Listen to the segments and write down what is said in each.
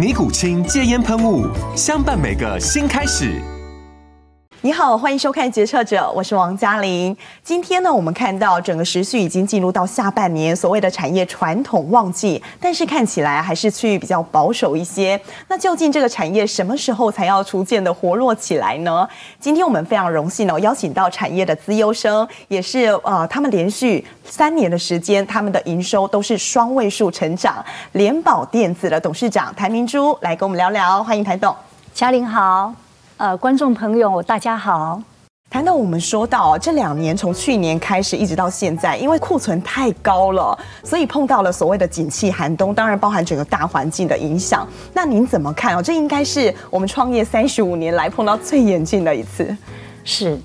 尼古清戒烟喷雾，相伴每个新开始。你好，欢迎收看《决策者》，我是王嘉玲。今天呢，我们看到整个时序已经进入到下半年，所谓的产业传统旺季，但是看起来还是趋于比较保守一些。那究竟这个产业什么时候才要逐渐的活络起来呢？今天我们非常荣幸哦，邀请到产业的资优生，也是呃，他们连续三年的时间，他们的营收都是双位数成长。联保电子的董事长谭明珠来跟我们聊聊，欢迎谭董。嘉玲好。呃，观众朋友，大家好。谈到我们说到这两年，从去年开始一直到现在，因为库存太高了，所以碰到了所谓的景气寒冬，当然包含整个大环境的影响。那您怎么看哦？这应该是我们创业三十五年来碰到最严峻的一次。是，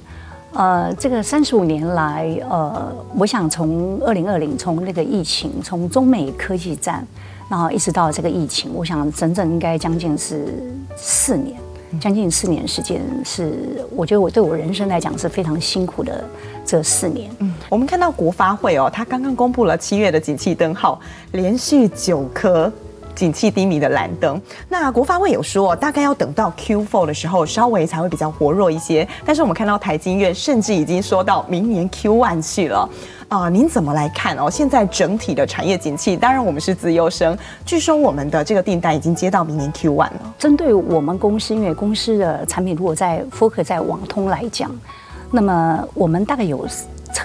呃，这个三十五年来，呃，我想从二零二零，从那个疫情，从中美科技战，然后一直到这个疫情，我想整整应该将近是四年。将近四年时间，是我觉得我对我人生来讲是非常辛苦的这四年。嗯，我们看到国发会哦，他刚刚公布了七月的景气灯号，连续九颗景气低迷的蓝灯。那国发会有说，大概要等到 Q4 的时候，稍微才会比较活络一些。但是我们看到台经院甚至已经说到明年 Q1 去了。啊、您怎么来看哦？现在整体的产业景气，当然我们是资优生，据说我们的这个订单已经接到明年 Q1 了。针对我们公司，因为公司的产品如果在 focus 在网通来讲，那么我们大概有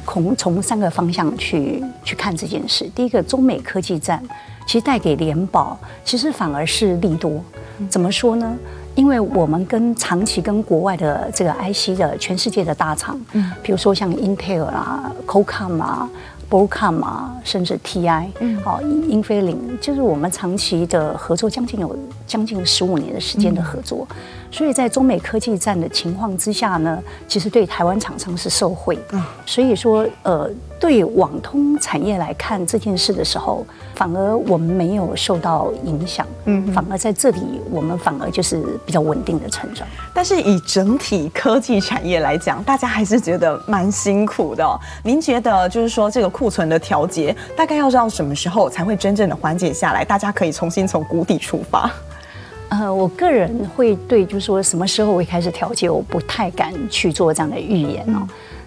从从三个方向去去看这件事。第一个，中美科技战其实带给联保，其实反而是利多。怎么说呢？因为我们跟长期跟国外的这个 IC 的全世界的大厂，嗯，比如说像 Intel 啊、Qualcomm 啊、Broadcom 啊，甚至 TI，嗯，好，英飞凌，就是我们长期的合作，将近有将近十五年的时间的合作。嗯所以在中美科技战的情况之下呢，其实对台湾厂商是受惠。嗯，所以说，呃，对网通产业来看这件事的时候，反而我们没有受到影响。嗯，反而在这里，我们反而就是比较稳定的成长。但是以整体科技产业来讲，大家还是觉得蛮辛苦的。您觉得，就是说这个库存的调节，大概要到什么时候才会真正的缓解下来？大家可以重新从谷底出发。呃，我个人会对，就是说什么时候会开始调节，我不太敢去做这样的预言哦。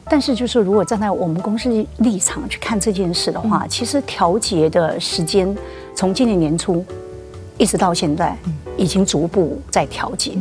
但是，就是如果站在我们公司立场去看这件事的话，其实调节的时间从今年年初一直到现在，已经逐步在调节。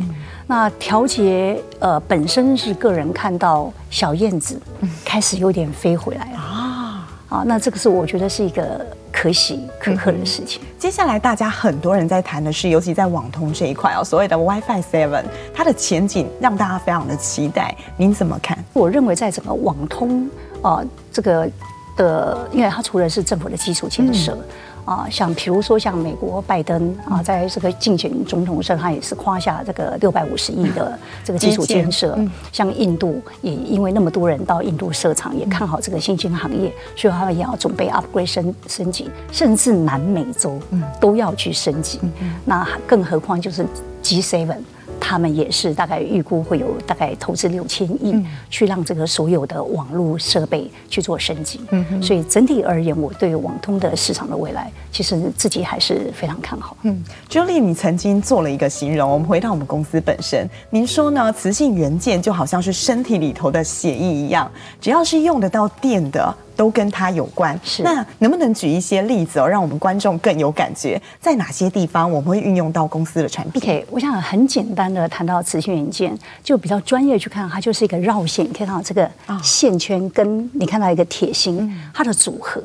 那调节呃本身是个人看到小燕子开始有点飞回来了啊啊，那这个是我觉得是一个。可喜可贺的事情。接下来，大家很多人在谈的是，尤其在网通这一块哦，所谓的 WiFi Seven，它的前景让大家非常的期待。您怎么看？我认为，在整个网通啊、呃，这个的，因为它除了是政府的基础建设。嗯啊，像比如说像美国拜登啊，在这个竞选总统时，他也是夸下这个六百五十亿的这个基础建设。像印度也因为那么多人到印度设厂，也看好这个新兴行业，所以他们也要准备 upgrade 升升级，甚至南美洲都要去升级。那更何况就是 G7。他们也是大概预估会有大概投资六千亿，去让这个所有的网络设备去做升级。嗯，所以整体而言，我对网通的市场的未来，其实自己还是非常看好。嗯，Julie，你曾经做了一个形容，我们回到我们公司本身，您说呢？磁性元件就好像是身体里头的血液一样，只要是用得到电的。都跟它有关。是，那能不能举一些例子哦，让我们观众更有感觉？在哪些地方我们会运用到公司的产品？OK，我想很简单的谈到磁性元件，就比较专业去看，它就是一个绕线，你可以看到这个线圈跟你看到一个铁芯，它的组合，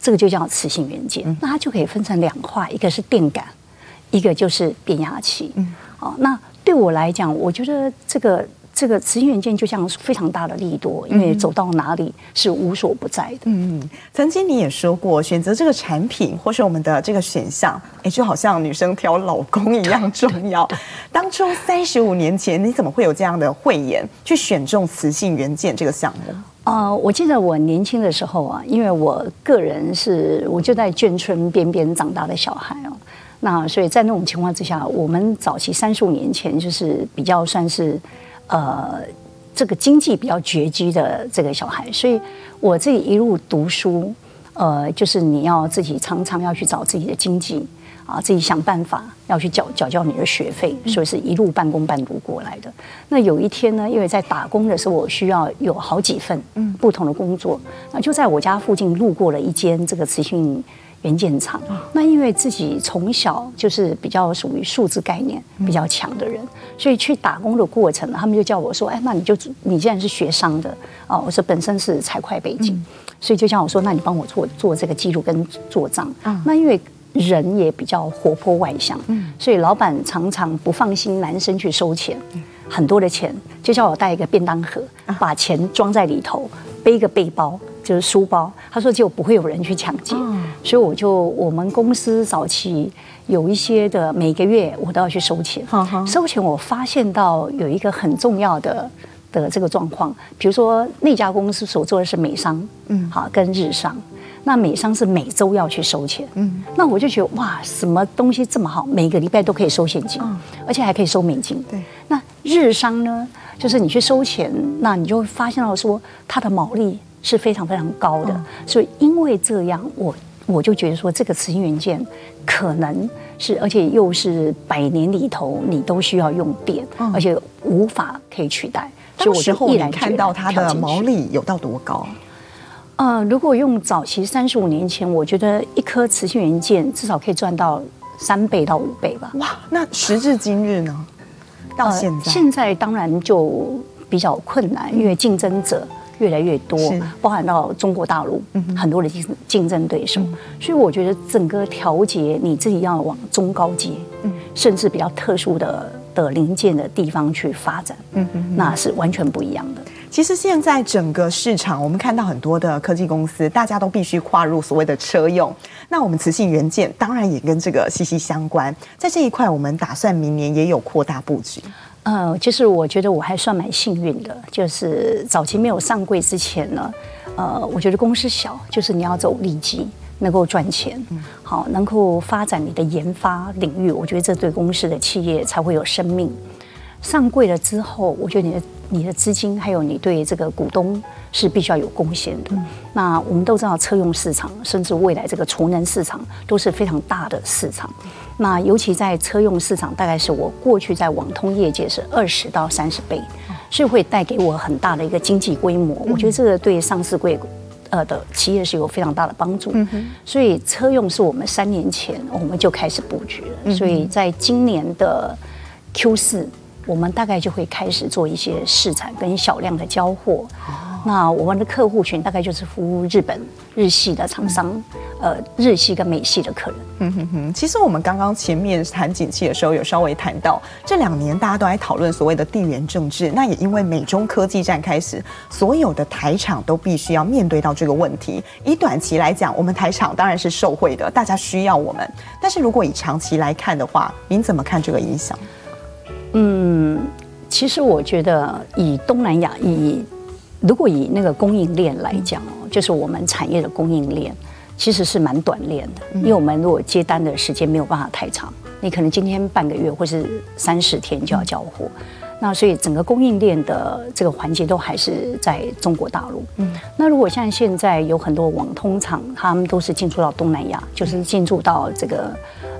这个就叫磁性元件。那它就可以分成两块，一个是电感，一个就是变压器。嗯，哦，那对我来讲，我觉得这个。这个磁性元件就像非常大的力度，因为走到哪里是无所不在的。嗯，曾经你也说过，选择这个产品或是我们的这个选项，哎，就好像女生挑老公一样重要。当初三十五年前，你怎么会有这样的慧眼去选中磁性元件这个项目？呃，我记得我年轻的时候啊，因为我个人是我就在眷村边边长大的小孩哦，那所以在那种情况之下，我们早期三十五年前就是比较算是。呃，这个经济比较拮据的这个小孩，所以我自己一路读书，呃，就是你要自己常常要去找自己的经济啊，自己想办法要去缴缴交你的学费，所以是一路半工半读过来的。那有一天呢，因为在打工的时候，我需要有好几份不同的工作，那就在我家附近路过了一间这个慈性元件厂，那因为自己从小就是比较属于数字概念比较强的人，所以去打工的过程，他们就叫我说：“哎，那你就你既然是学商的哦，我说本身是财会背景，所以就叫我说，那你帮我做做这个记录跟做账。那因为人也比较活泼外向，所以老板常常不放心男生去收钱，很多的钱就叫我带一个便当盒，把钱装在里头，背一个背包。”就是书包，他说就不会有人去抢劫，哦、所以我就我们公司早期有一些的每个月我都要去收钱，收钱我发现到有一个很重要的的这个状况，比如说那家公司所做的是美商，嗯，好跟日商，那美商是每周要去收钱，嗯，那我就觉得哇，什么东西这么好，每个礼拜都可以收现金，哦、而且还可以收美金，对，那日商呢，就是你去收钱，那你就会发现到说它的毛利。是非常非常高的，所以因为这样，我我就觉得说，这个磁性元件可能是，而且又是百年里头你都需要用电，而且无法可以取代。所以我就毅然看到它的毛利有到多高？呃，如果用早期三十五年前，我觉得一颗磁性元件至少可以赚到三倍到五倍吧。哇，那时至今日呢？到现在，现在当然就比较困难，因为竞争者。越来越多，包含到中国大陆很多的竞竞争对手，所以我觉得整个调节你自己要往中高阶，嗯甚至比较特殊的的零件的地方去发展，嗯那是完全不一样的。其实现在整个市场，我们看到很多的科技公司，大家都必须跨入所谓的车用，那我们磁性元件当然也跟这个息息相关。在这一块，我们打算明年也有扩大布局。呃，就是我觉得我还算蛮幸运的，就是早期没有上柜之前呢，呃，我觉得公司小，就是你要走利基，能够赚钱，好，能够发展你的研发领域，我觉得这对公司的企业才会有生命。上柜了之后，我觉得你的你的资金还有你对这个股东是必须要有贡献的。嗯、那我们都知道车用市场，甚至未来这个储能市场都是非常大的市场。那尤其在车用市场，大概是我过去在网通业界是二十到三十倍，所以会带给我很大的一个经济规模。我觉得这个对上市贵呃的企业是有非常大的帮助。所以车用是我们三年前我们就开始布局了。所以在今年的 Q 四。我们大概就会开始做一些试产跟小量的交货。那我们的客户群大概就是服务日本、日系的厂商，呃，日系跟美系的客人。嗯哼哼。其实我们刚刚前面谈景气的时候，有稍微谈到这两年大家都在讨论所谓的地缘政治。那也因为美中科技战开始，所有的台厂都必须要面对到这个问题。以短期来讲，我们台厂当然是受惠的，大家需要我们。但是如果以长期来看的话，您怎么看这个影响？嗯，其实我觉得以东南亚，以如果以那个供应链来讲哦，就是我们产业的供应链其实是蛮短链的，因为我们如果接单的时间没有办法太长，你可能今天半个月或是三十天就要交货。那所以整个供应链的这个环节都还是在中国大陆。嗯，那如果像现在有很多网通厂，他们都是进驻到东南亚，就是进驻到这个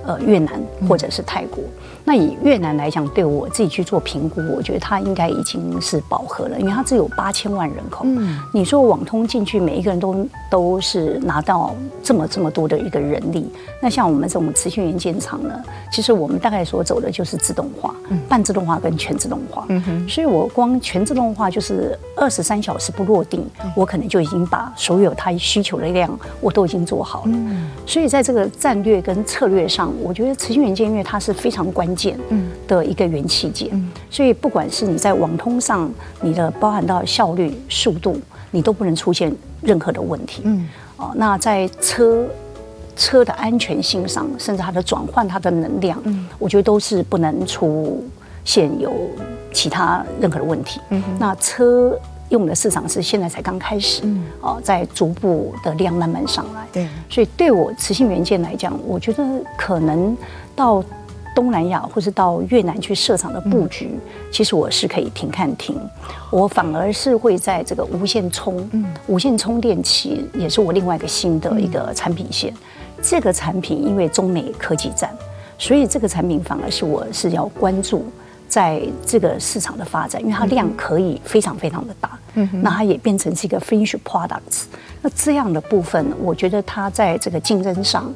呃越南或者是泰国。那以越南来讲，对我自己去做评估，我觉得它应该已经是饱和了，因为它只有八千万人口。嗯，你说网通进去，每一个人都都是拿到这么这么多的一个人力，那像我们这种磁性元件厂呢，其实我们大概所走的就是自动化、半自动化跟全自动化。嗯哼，所以我光全自动化就是二十三小时不落定，我可能就已经把所有它需求的量我都已经做好了。嗯，所以在这个战略跟策略上，我觉得磁性元件因为它是非常关。件的一个元器件，所以不管是你在网通上，你的包含到效率、速度，你都不能出现任何的问题。嗯，哦，那在车车的安全性上，甚至它的转换、它的能量，嗯，我觉得都是不能出现有其他任何的问题。嗯，那车用的市场是现在才刚开始，嗯，哦，在逐步的量慢慢上来。对，所以对我磁性元件来讲，我觉得可能到。东南亚或是到越南去设厂的布局，其实我是可以停看停，我反而是会在这个无线充，无线充电器也是我另外一个新的一个产品线。这个产品因为中美科技战，所以这个产品反而是我是要关注在这个市场的发展，因为它量可以非常非常的大，那它也变成是一个 finish products。那这样的部分，我觉得它在这个竞争上，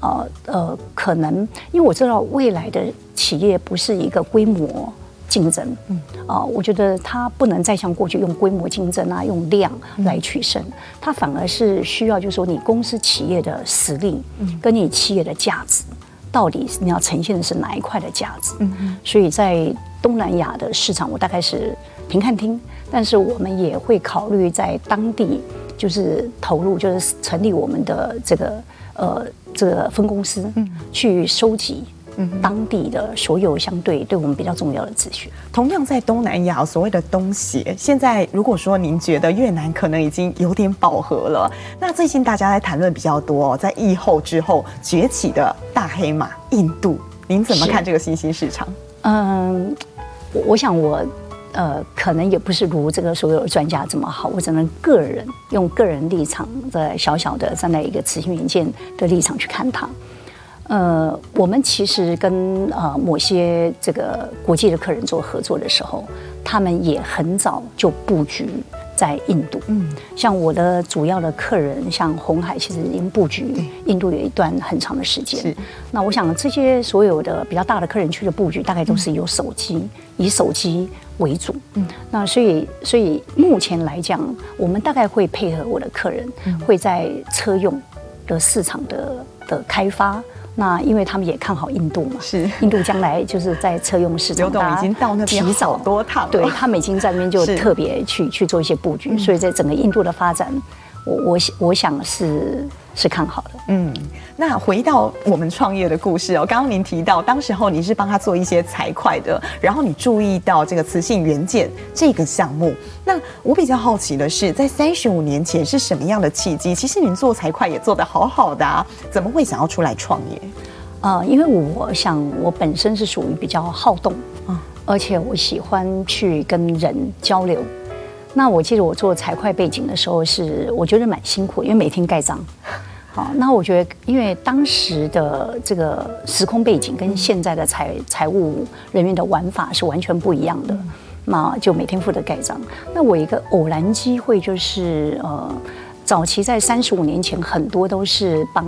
呃呃，可能因为我知道未来的企业不是一个规模竞争，嗯，啊、呃，我觉得它不能再像过去用规模竞争啊，用量来取胜，它反而是需要就是说你公司企业的实力，嗯跟你企业的价值，到底你要呈现的是哪一块的价值？嗯，所以在东南亚的市场，我大概是平看听，但是我们也会考虑在当地就是投入，就是成立我们的这个呃。这个分公司，嗯，去收集当地的所有相对对我们比较重要的资讯。同样在东南亚，所谓的东协，现在如果说您觉得越南可能已经有点饱和了，那最近大家在谈论比较多，在疫后之后崛起的大黑马印度，您怎么看这个新兴市场？嗯，我想我。呃，可能也不是如这个所有的专家这么好，我只能个人用个人立场的小小的站在一个磁性元件的立场去看它。呃，我们其实跟呃某些这个国际的客人做合作的时候，他们也很早就布局在印度。嗯，像我的主要的客人，像红海，其实已经布局印度有一段很长的时间。是。那我想这些所有的比较大的客人去的布局，大概都是有手机，以手机为主。嗯。那所以，所以目前来讲，我们大概会配合我的客人，会在车用的市场的的开发。那因为他们也看好印度嘛，是印度将来就是在车用市场，刘董已经到那边提早多趟，对他们已经在那边就特别去去做一些布局，所以在整个印度的发展，我我我想是是看好的。嗯，那回到我们创业的故事哦，刚刚您提到当时候你是帮他做一些财会的，然后你注意到这个磁性元件这个项目，那我比较好奇的是，在三十五年前是什么样的契机？其实您做财会也做得好好的啊，怎么会想要出来创业？呃，因为我想我本身是属于比较好动啊，而且我喜欢去跟人交流。那我记得我做财会背景的时候是，是我觉得蛮辛苦，因为每天盖章。好，那我觉得，因为当时的这个时空背景跟现在的财财务人员的玩法是完全不一样的，那就每天负责盖章。那我一个偶然机会就是，呃，早期在三十五年前，很多都是帮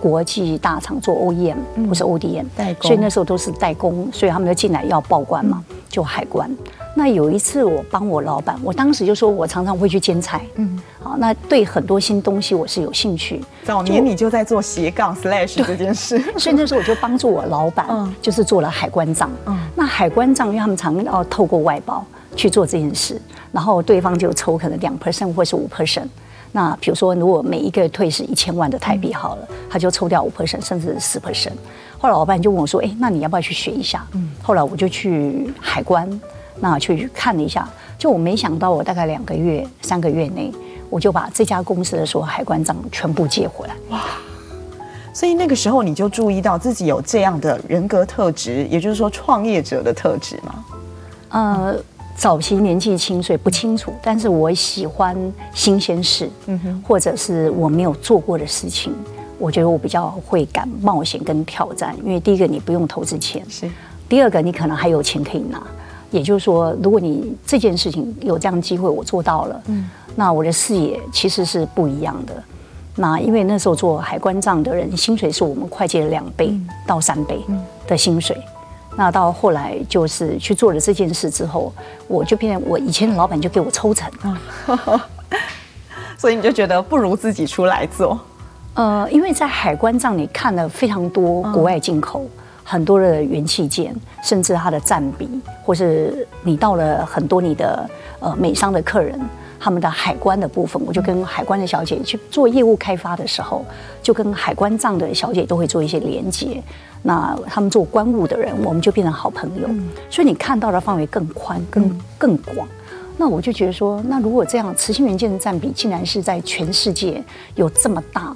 国际大厂做 OEM 或是 ODM 代工，所以那时候都是代工，所以他们就进来要报关嘛，就海关。那有一次，我帮我老板，我当时就说，我常常会去兼差，嗯，好，那对很多新东西我是有兴趣。早年你就在做斜杠 slash 这件事，所以那时候我就帮助我老板，就是做了海关账。嗯，那海关账，因为他们常要透过外包去做这件事，然后对方就抽可能两 percent 或是五 percent。那比如说，如果每一个退是一千万的台币好了，他就抽掉五 percent，甚至是十 percent。后来老板就问我说：“哎，那你要不要去学一下？”嗯，后来我就去海关。那去看了一下，就我没想到，我大概两个月、三个月内，我就把这家公司的所有海关账全部借回来。哇！所以那个时候你就注意到自己有这样的人格特质，也就是说创业者的特质吗？呃，早期年纪轻，所以不清楚。但是我喜欢新鲜事，嗯哼，或者是我没有做过的事情，我觉得我比较会敢冒险跟挑战。因为第一个，你不用投资钱，是。第二个你可能还有钱可以拿，也就是说，如果你这件事情有这样的机会，我做到了，嗯，那我的视野其实是不一样的。那因为那时候做海关账的人，薪水是我们会计的两倍到三倍的薪水。那到后来就是去做了这件事之后，我就变成我以前的老板就给我抽成，所以你就觉得不如自己出来做。呃，因为在海关账你看了非常多国外进口很多的元器件，甚至它的占比，或是你到了很多你的呃美商的客人。他们的海关的部分，我就跟海关的小姐去做业务开发的时候，就跟海关账的小姐都会做一些连接。那他们做关务的人，我们就变成好朋友。所以你看到的范围更宽、更更广。那我就觉得说，那如果这样，磁性元件的占比竟然是在全世界有这么大，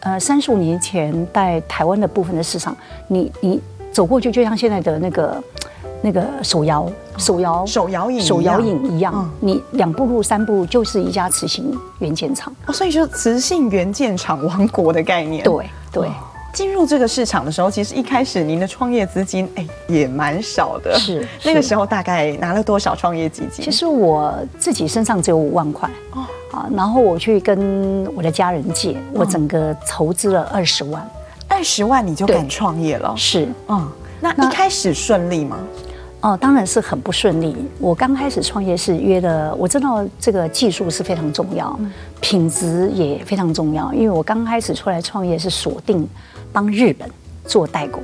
呃，三十五年前在台湾的部分的市场，你你走过去，就像现在的那个。那个手摇、手摇、手摇影、手摇影一样，你两步路、三步路就是一家磁性元件厂。哦，所以就是磁性元件厂王国的概念。对对，进入这个市场的时候，其实一开始您的创业资金哎也蛮少的。是 那个时候大概拿了多少创业基金？其实我自己身上只有五万块哦啊，然后我去跟我的家人借，我整个筹资了二十万。二十万你就敢创业了？是嗯，那一开始顺利吗？哦，当然是很不顺利。我刚开始创业是约的，我知道这个技术是非常重要，品质也非常重要。因为我刚开始出来创业是锁定帮日本做代工，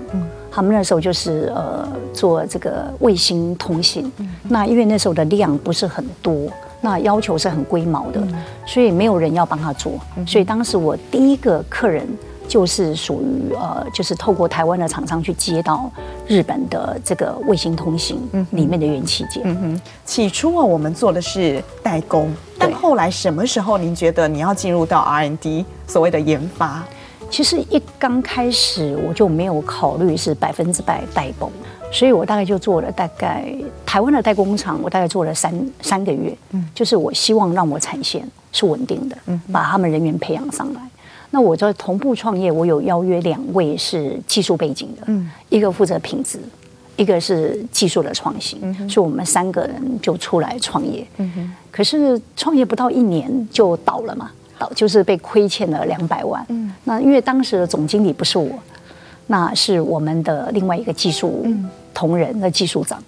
他们那时候就是呃做这个卫星通信。那因为那时候的量不是很多，那要求是很龟毛的，所以没有人要帮他做。所以当时我第一个客人。就是属于呃，就是透过台湾的厂商去接到日本的这个卫星通信里面的元器件。嗯哼，起初啊，我们做的是代工，但后来什么时候您觉得你要进入到 R&D 所谓的研发？其实一刚开始我就没有考虑是百分之百代工，所以我大概就做了大概台湾的代工厂，我大概做了三三个月。嗯，就是我希望让我产线是稳定的，嗯，把他们人员培养上来。那我在同步创业，我有邀约两位是技术背景的，嗯，一个负责品质，一个是技术的创新，嗯，所以我们三个人就出来创业，嗯哼，可是创业不到一年就倒了嘛，倒就是被亏欠了两百万，嗯，那因为当时的总经理不是我，那是我们的另外一个技术同仁的技术长，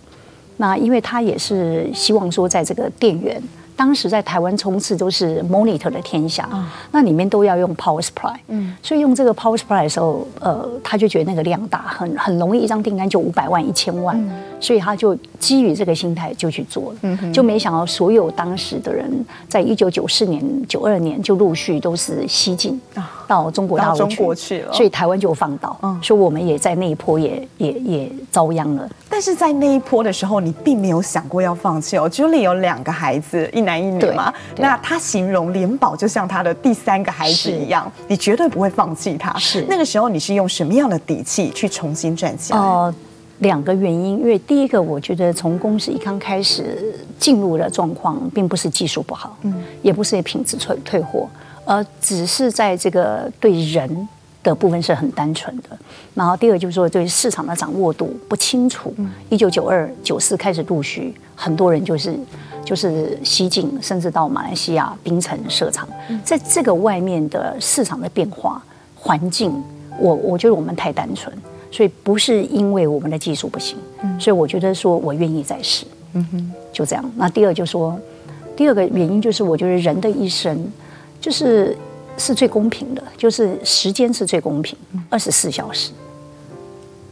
那因为他也是希望说在这个电源。当时在台湾冲刺都是 monitor 的天下，那里面都要用 power supply，所以用这个 power supply 的时候，呃，他就觉得那个量大，很很容易一张订单就五百万、一千万，所以他就基于这个心态就去做了，就没想到所有当时的人，在一九九四年、九二年就陆续都是西进到中国大陆去了，所以台湾就放倒，所以我们也在那一波也也也遭殃了。但是在那一波的时候，你并没有想过要放弃哦。Julie 有两个孩子，一男一女嘛。那他形容联宝就像他的第三个孩子一样，你绝对不会放弃他。是那个时候，你是用什么样的底气去重新站起来？呃，两个原因，因为第一个，我觉得从公司一刚开始进入的状况，并不是技术不好，嗯，也不是品质退退货，而只是在这个对人。的部分是很单纯的，然后第二就是说对市场的掌握度不清楚。一九九二九四开始陆续很多人就是就是西进，甚至到马来西亚槟城设厂，在这个外面的市场的变化环境，我我觉得我们太单纯，所以不是因为我们的技术不行，所以我觉得说我愿意再试，嗯哼，就这样。那第二就是说，第二个原因就是我觉得人的一生就是。是最公平的，就是时间是最公平，二十四小时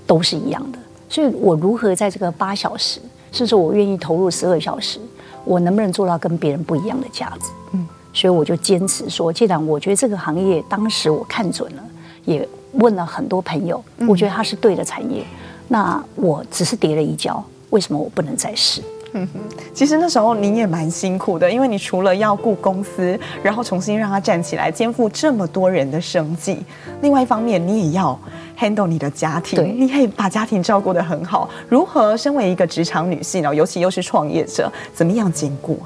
都是一样的。所以我如何在这个八小时，甚至我愿意投入十二小时，我能不能做到跟别人不一样的价值？嗯，所以我就坚持说，既然我觉得这个行业当时我看准了，也问了很多朋友，我觉得它是对的产业，那我只是跌了一跤，为什么我不能再试？嗯哼，其实那时候你也蛮辛苦的，因为你除了要顾公司，然后重新让它站起来，肩负这么多人的生计，另外一方面你也要 handle 你的家庭，对你可以把家庭照顾得很好。如何身为一个职场女性呢？尤其又是创业者，怎么样兼顾？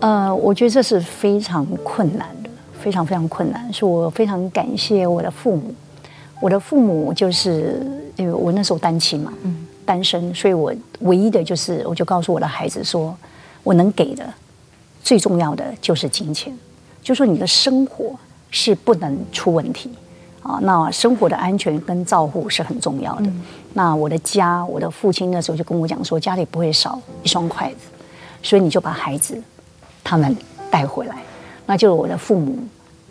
呃，我觉得这是非常困难的，非常非常困难。是我非常感谢我的父母，我的父母就是因为我那时候单亲嘛，嗯。单身，所以我唯一的就是，我就告诉我的孩子说，我能给的最重要的就是金钱，就说你的生活是不能出问题啊。那生活的安全跟照护是很重要的。嗯、那我的家，我的父亲那时候就跟我讲说，家里不会少一双筷子，所以你就把孩子他们带回来，那就是我的父母。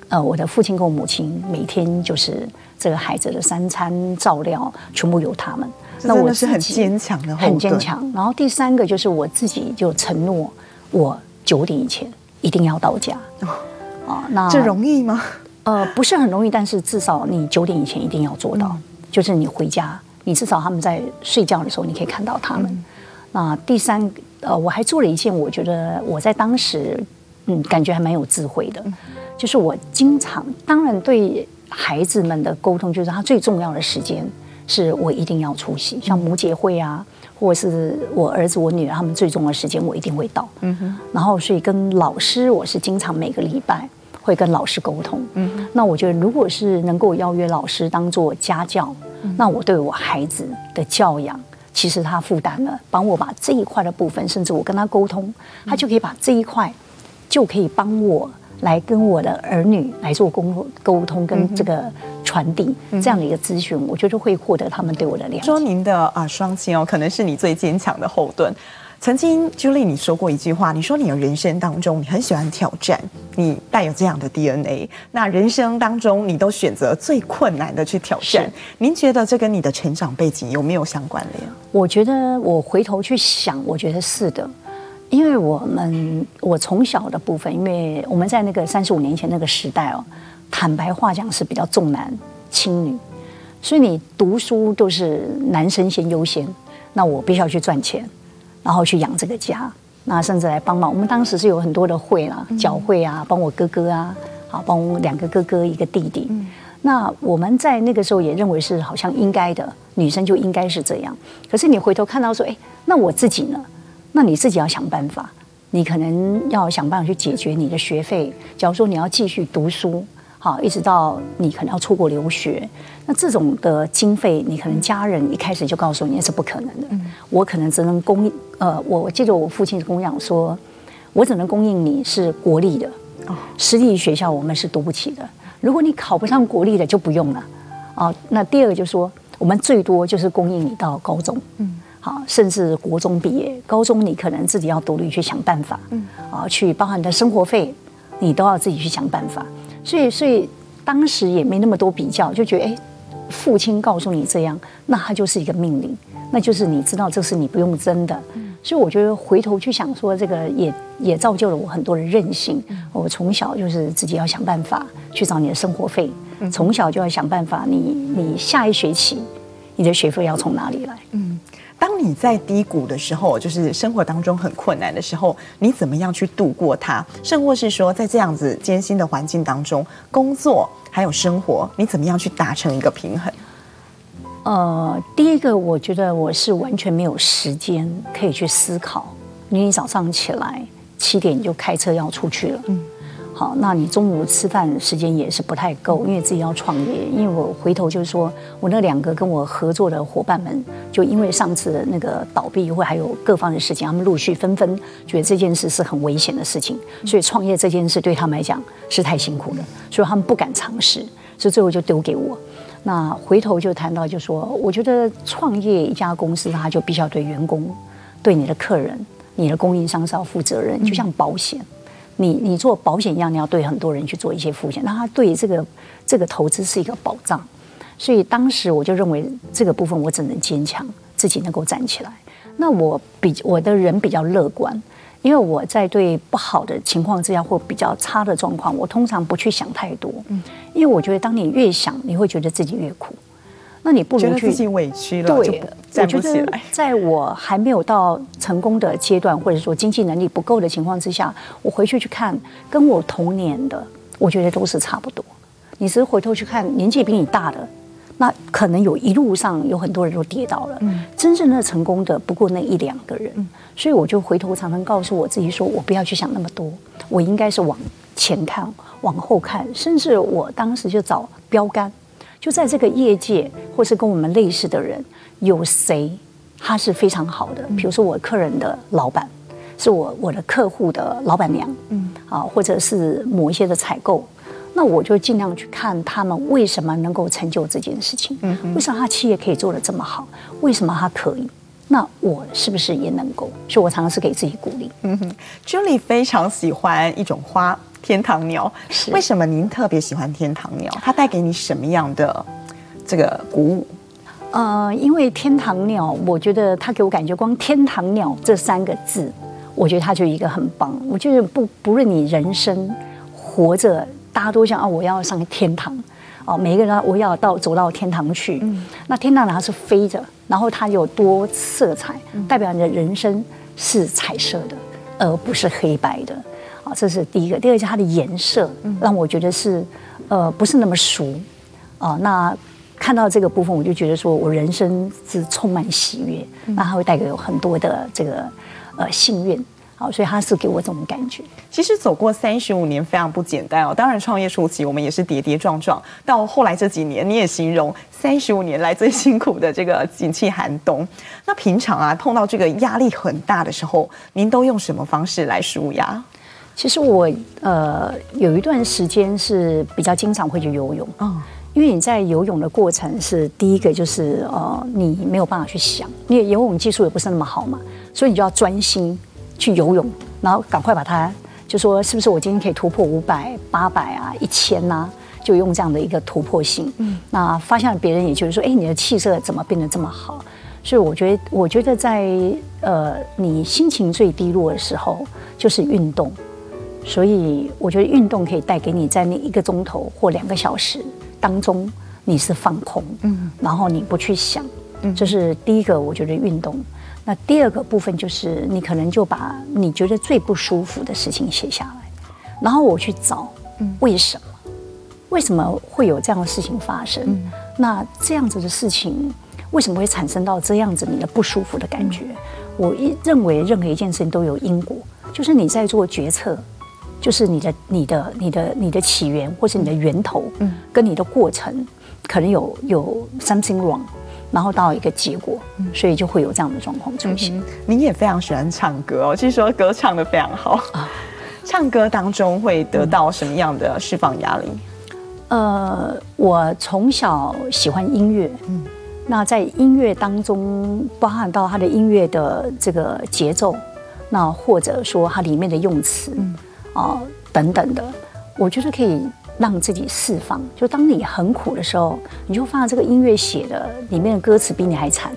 呃，我的父亲跟我母亲每天就是这个孩子的三餐照料，全部由他们。那我是很坚强的，很坚强。然后第三个就是我自己就承诺，我九点以前一定要到家。哦，啊，那这容易吗？呃，不是很容易，但是至少你九点以前一定要做到。嗯、就是你回家，你至少他们在睡觉的时候，你可以看到他们。嗯、那第三，呃，我还做了一件，我觉得我在当时，嗯，感觉还蛮有智慧的。嗯就是我经常，当然对孩子们的沟通，就是他最重要的时间，是我一定要出席，像母姐会啊，或者是我儿子、我女儿他们最重要的时间，我一定会到。嗯哼。然后，所以跟老师，我是经常每个礼拜会跟老师沟通。嗯哼。那我觉得，如果是能够邀约老师当做家教，那我对我孩子的教养，其实他负担了，帮我把这一块的部分，甚至我跟他沟通，他就可以把这一块，就可以帮我。来跟我的儿女来做沟沟通跟这个传递这样的一个咨询，我觉得会获得他们对我的谅解。说您的啊双亲哦，可能是你最坚强的后盾。曾经 Julie 你说过一句话，你说你的人生当中你很喜欢挑战，你带有这样的 DNA。那人生当中你都选择最困难的去挑战，您觉得这跟你的成长背景有没有相关联？我觉得我回头去想，我觉得是的。因为我们我从小的部分，因为我们在那个三十五年前那个时代哦，坦白话讲是比较重男轻女，所以你读书都是男生先优先，那我必须要去赚钱，然后去养这个家，那甚至来帮忙。我们当时是有很多的会啦，教会啊，帮我哥哥啊，好帮我两个哥哥一个弟弟。那我们在那个时候也认为是好像应该的，女生就应该是这样。可是你回头看到说，哎，那我自己呢？那你自己要想办法，你可能要想办法去解决你的学费。假如说你要继续读书，好，一直到你可能要出国留学，那这种的经费，你可能家人一开始就告诉你那是不可能的。嗯、我可能只能供应，呃，我记得我父亲跟我讲说，我只能供应你是国立的，私立学校我们是读不起的。如果你考不上国立的，就不用了。啊，那第二个就是说，我们最多就是供应你到高中。嗯。啊，甚至国中毕业，高中你可能自己要独立去想办法，嗯，啊，去包含你的生活费，你都要自己去想办法。所以，所以当时也没那么多比较，就觉得，哎，父亲告诉你这样，那他就是一个命令，那就是你知道这是你不用争的。所以，我觉得回头去想说，这个也也造就了我很多的韧性。我从小就是自己要想办法去找你的生活费，从小就要想办法你，你你下一学期你的学费要从哪里来？嗯。当你在低谷的时候，就是生活当中很困难的时候，你怎么样去度过它？甚或是说，在这样子艰辛的环境当中，工作还有生活，你怎么样去达成一个平衡？呃，第一个，我觉得我是完全没有时间可以去思考。因为你早上起来七点你就开车要出去了，嗯。好，那你中午吃饭时间也是不太够，因为自己要创业。因为我回头就是说，我那两个跟我合作的伙伴们，就因为上次的那个倒闭或还有各方的事情，他们陆续纷纷觉得这件事是很危险的事情，所以创业这件事对他们来讲是太辛苦了，所以他们不敢尝试，所以最后就丢给我。那回头就谈到，就说我觉得创业一家公司，它就必须要对员工、对你的客人、你的供应商是要负责任，就像保险。你你做保险一样，你要对很多人去做一些风险，那他对这个这个投资是一个保障，所以当时我就认为这个部分我只能坚强，自己能够站起来。那我比我的人比较乐观，因为我在对不好的情况之下或比较差的状况，我通常不去想太多，因为我觉得当你越想，你会觉得自己越苦。那你不如去自己委屈了，对，站不起来。我觉得在我还没有到成功的阶段，或者说经济能力不够的情况之下，我回去去看跟我同年的，我觉得都是差不多。你只是回头去看年纪比你大的，那可能有一路上有很多人都跌倒了。嗯，真正的成功的不过那一两个人。嗯，所以我就回头常常告诉我自己说，我不要去想那么多，我应该是往前看，往后看，甚至我当时就找标杆。就在这个业界，或是跟我们类似的人，有谁他是非常好的。比如说我客人的老板，是我我的客户的老板娘，嗯，啊，或者是某一些的采购，那我就尽量去看他们为什么能够成就这件事情，嗯，为什么他企业可以做得这么好，为什么他可以？那我是不是也能够？所以我常常是给自己鼓励。嗯哼，Julie 非常喜欢一种花——天堂鸟。是为什么您特别喜欢天堂鸟？它带给你什么样的这个鼓舞？呃，因为天堂鸟，我觉得它给我感觉，光“天堂鸟”这三个字，我觉得它就一个很棒。我觉得不不论你人生活着，大家都想啊，我要上天堂。哦，每一个人我要到走到天堂去。嗯，那天堂呢，它是飞着，然后它有多色彩，代表你的人生是彩色的，而不是黑白的。啊，这是第一个。第二个是它的颜色，让我觉得是呃不是那么熟。啊，那看到这个部分，我就觉得说我人生是充满喜悦，那它会带给我很多的这个呃幸运。好，所以他是给我这种感觉。其实走过三十五年非常不简单哦。当然，创业初期我们也是跌跌撞撞，到后来这几年，你也形容三十五年来最辛苦的这个景气寒冬。那平常啊，碰到这个压力很大的时候，您都用什么方式来舒压？其实我呃有一段时间是比较经常会去游泳。嗯，因为你在游泳的过程是第一个就是呃你没有办法去想，因为游泳技术也不是那么好嘛，所以你就要专心。去游泳，然后赶快把它，就说是不是我今天可以突破五百、八百啊、一千呐？就用这样的一个突破性。嗯，那发现别人也就是说，哎，你的气色怎么变得这么好？所以我觉得，我觉得在呃，你心情最低落的时候，就是运动。所以我觉得运动可以带给你在那一个钟头或两个小时当中，你是放空，嗯，然后你不去想，嗯，这是第一个，我觉得运动。那第二个部分就是，你可能就把你觉得最不舒服的事情写下来，然后我去找，为什么？为什么会有这样的事情发生？那这样子的事情为什么会产生到这样子你的不舒服的感觉？我一认为任何一件事情都有因果，就是你在做决策，就是你的、你的、你的、你的起源或是你的源头，嗯跟你的过程可能有有 something wrong。然后到一个结果，所以就会有这样的状况出现。你也非常喜欢唱歌哦，据说歌唱的非常好啊。唱歌当中会得到什么样的释放压力？呃，我从小喜欢音乐，嗯，那在音乐当中，包含到它的音乐的这个节奏，那或者说它里面的用词，嗯，啊等等的，我觉得可以。让自己释放，就当你很苦的时候，你就发现这个音乐写的里面的歌词比你还惨，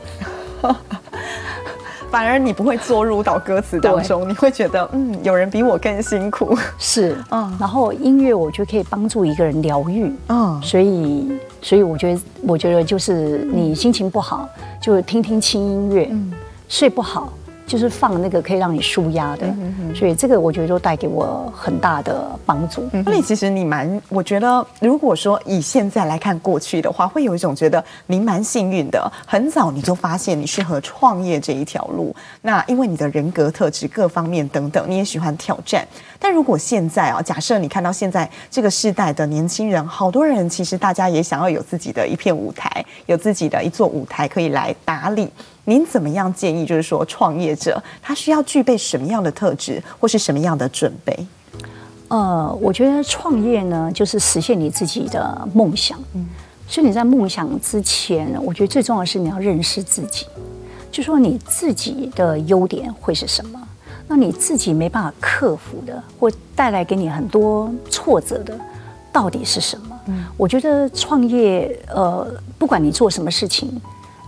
反而你不会坐入到歌词当中，你会觉得嗯，有人比我更辛苦。是，嗯，然后音乐我觉得可以帮助一个人疗愈，嗯，所以，所以我觉得，我觉得就是你心情不好，就听听轻音乐，嗯，睡不好。就是放那个可以让你舒压的，所以这个我觉得都带给我很大的帮助。所以其实你蛮，我觉得如果说以现在来看过去的话，会有一种觉得您蛮幸运的，很早你就发现你适合创业这一条路。那因为你的人格特质各方面等等，你也喜欢挑战。但如果现在啊，假设你看到现在这个世代的年轻人，好多人其实大家也想要有自己的一片舞台，有自己的一座舞台可以来打理。您怎么样建议？就是说，创业者他需要具备什么样的特质，或是什么样的准备？呃，我觉得创业呢，就是实现你自己的梦想。嗯，所以你在梦想之前，我觉得最重要的是你要认识自己，就说你自己的优点会是什么？那你自己没办法克服的，或带来给你很多挫折的，到底是什么？嗯，我觉得创业，呃，不管你做什么事情。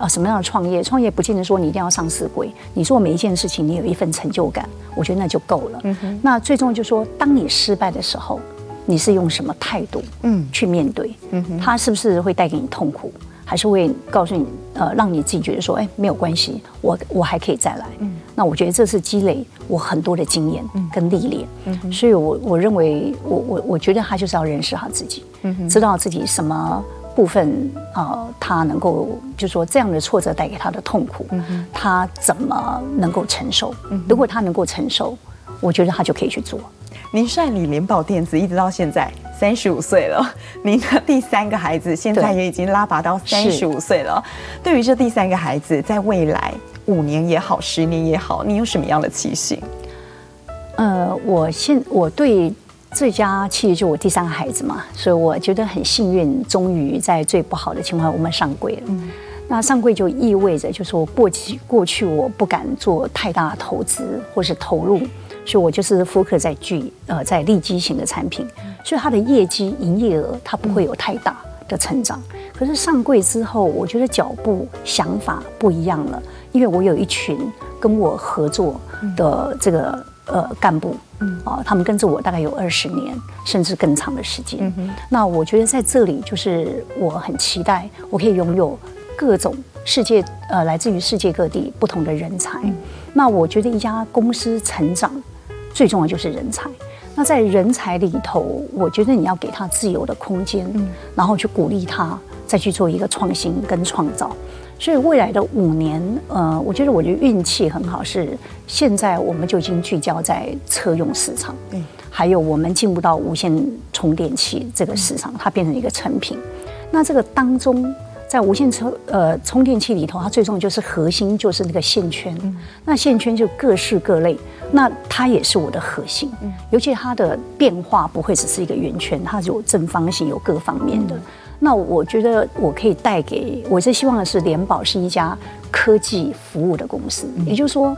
啊，什么样的创业？创业不见得说你一定要上市柜，你做每一件事情，你有一份成就感，我觉得那就够了。嗯哼。那最重要就是说，当你失败的时候，你是用什么态度，嗯，去面对？嗯哼。它是不是会带给你痛苦，还是会告诉你，呃，让你自己觉得说，哎，没有关系，我我还可以再来。嗯。那我觉得这是积累我很多的经验跟历练。所以我我认为，我我我觉得他就是要认识他自己，嗯哼，知道自己什么。部分啊，他能够就说这样的挫折带给他的痛苦，他怎么能够承受？如果他能够承受，我觉得他就可以去做。您率领联保电子一直到现在三十五岁了，您的第三个孩子现在也已经拉拔到三十五岁了。对于这第三个孩子，在未来五年也好，十年也好，你有什么样的期许？呃，我现我对这家企业就我第三个孩子嘛，所以我觉得很幸运，终于在最不好的情况我们上柜了。嗯、那上柜就意味着，就是说过去过去我不敢做太大的投资或是投入，所以我就是 focus 在聚呃在利基型的产品，所以它的业绩营业额它不会有太大的成长。嗯、可是上柜之后，我觉得脚步想法不一样了，因为我有一群跟我合作的这个。呃，干部，啊，他们跟着我大概有二十年，甚至更长的时间。嗯、那我觉得在这里，就是我很期待，我可以拥有各种世界，呃，来自于世界各地不同的人才。嗯、那我觉得一家公司成长最重要就是人才。那在人才里头，我觉得你要给他自由的空间，嗯、然后去鼓励他，再去做一个创新跟创造。所以未来的五年，呃，我觉得我的运气很好，是现在我们就已经聚焦在车用市场，嗯，还有我们进入到无线充电器这个市场，它变成一个成品。那这个当中，在无线充呃充电器里头，它最重要就是核心就是那个线圈，那线圈就各式各类，那它也是我的核心，尤其它的变化不会只是一个圆圈，它有正方形，有各方面的。那我觉得我可以带给我最希望的是联保是一家科技服务的公司，也就是说，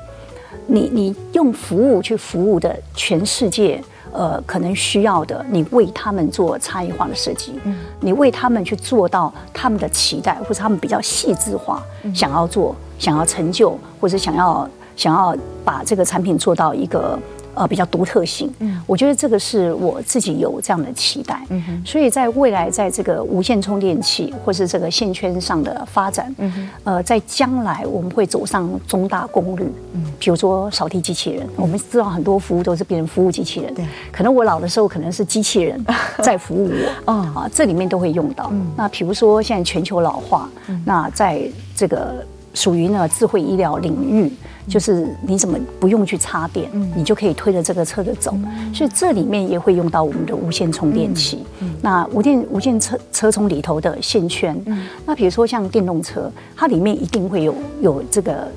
你你用服务去服务的全世界，呃，可能需要的，你为他们做差异化的设计，你为他们去做到他们的期待，或者他们比较细致化想要做、想要成就，或者想要想要把这个产品做到一个。呃，比较独特性，嗯，我觉得这个是我自己有这样的期待，嗯哼，所以在未来，在这个无线充电器或是这个线圈上的发展，嗯哼，呃，在将来我们会走上中大功率，嗯，比如说扫地机器人，我们知道很多服务都是别人服务机器人，对，可能我老的时候可能是机器人 在服务我，啊，这里面都会用到。那比如说现在全球老化，那在这个属于呢智慧医疗领域。就是你怎么不用去插电，你就可以推着这个车子走，所以这里面也会用到我们的无线充电器。那无电无线车车充里头的线圈，那比如说像电动车，它里面一定会有有这个，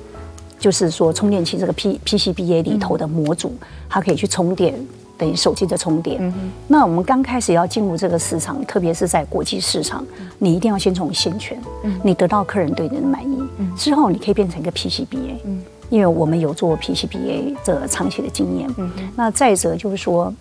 就是说充电器这个 P PCBA 里头的模组，它可以去充电，等于手机的充电。那我们刚开始要进入这个市场，特别是在国际市场，你一定要先从线圈，你得到客人对你的满意，之后你可以变成一个 PCBA。因为我们有做 PCBA 这长期的经验，嗯、那再者就是说，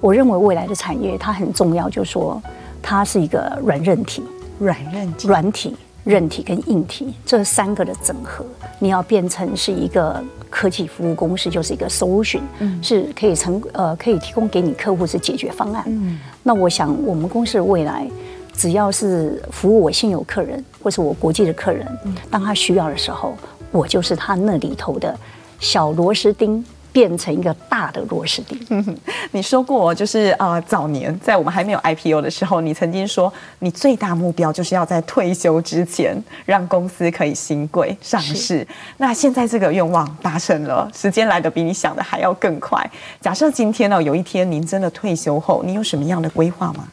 我认为未来的产业它很重要，就是说它是一个软韧体、软韧体、软体、韧体跟硬体这三个的整合，你要变成是一个科技服务公司，就是一个 solution，、嗯、是可以成呃可以提供给你客户是解决方案。嗯、那我想我们公司的未来，只要是服务我现有客人或是我国际的客人，当他需要的时候。我就是他那里头的小螺丝钉，变成一个大的螺丝钉。你说过，就是啊、呃，早年在我们还没有 IPO 的时候，你曾经说，你最大目标就是要在退休之前让公司可以新贵上市。那现在这个愿望达成了，时间来得比你想的还要更快。假设今天呢，有一天您真的退休后，你有什么样的规划吗？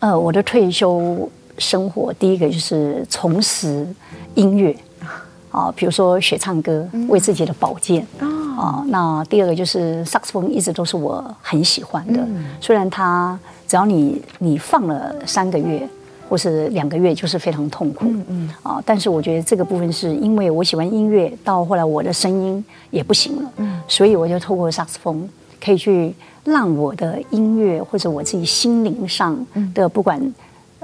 呃，我的退休生活，第一个就是重拾音乐。啊，比如说学唱歌，为自己的保健啊。那第二个就是萨克斯风，一直都是我很喜欢的。虽然它只要你你放了三个月或是两个月，就是非常痛苦嗯。啊，但是我觉得这个部分是因为我喜欢音乐，到后来我的声音也不行了，嗯所以我就透过萨克斯风可以去让我的音乐或者我自己心灵上的不管。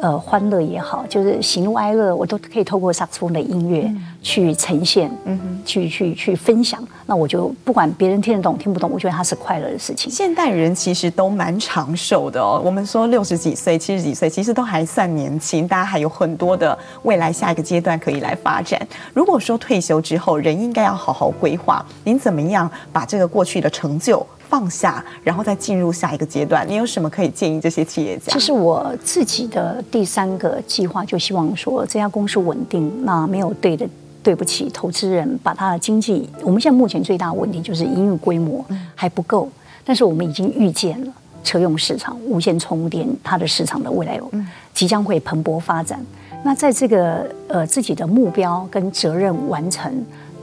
呃，欢乐也好，就是喜怒哀乐，我都可以透过萨克斯风的音乐去呈现，嗯哼，去去去分享。那我就不管别人听得懂听不懂，我觉得它是快乐的事情。现代人其实都蛮长寿的哦。我们说六十几岁、七十几岁，其实都还算年轻，大家还有很多的未来下一个阶段可以来发展。如果说退休之后，人应该要好好规划，您怎么样把这个过去的成就放下，然后再进入下一个阶段，你有什么可以建议这些企业家？其实我自己的第三个计划，就希望说这家公司稳定，那没有对的，对不起投资人，把他的经济，我们现在目前最大的问题就是营运规模还不够，但是我们已经预见了车用市场、无线充电它的市场的未来有即将会蓬勃发展。那在这个呃自己的目标跟责任完成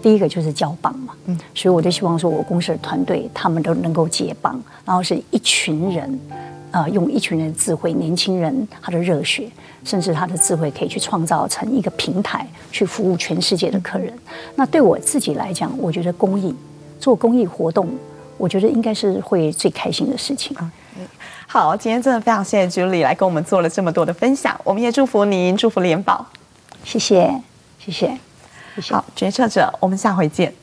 第一个就是交棒嘛，嗯，所以我就希望说，我公司的团队他们都能够结棒，然后是一群人，呃，用一群人的智慧，年轻人他的热血，甚至他的智慧可以去创造成一个平台，去服务全世界的客人。那对我自己来讲，我觉得公益做公益活动，我觉得应该是会最开心的事情。好，今天真的非常谢谢 Julie 来跟我们做了这么多的分享，我们也祝福您，祝福联保，谢谢，谢谢，谢谢。好，决策者，我们下回见。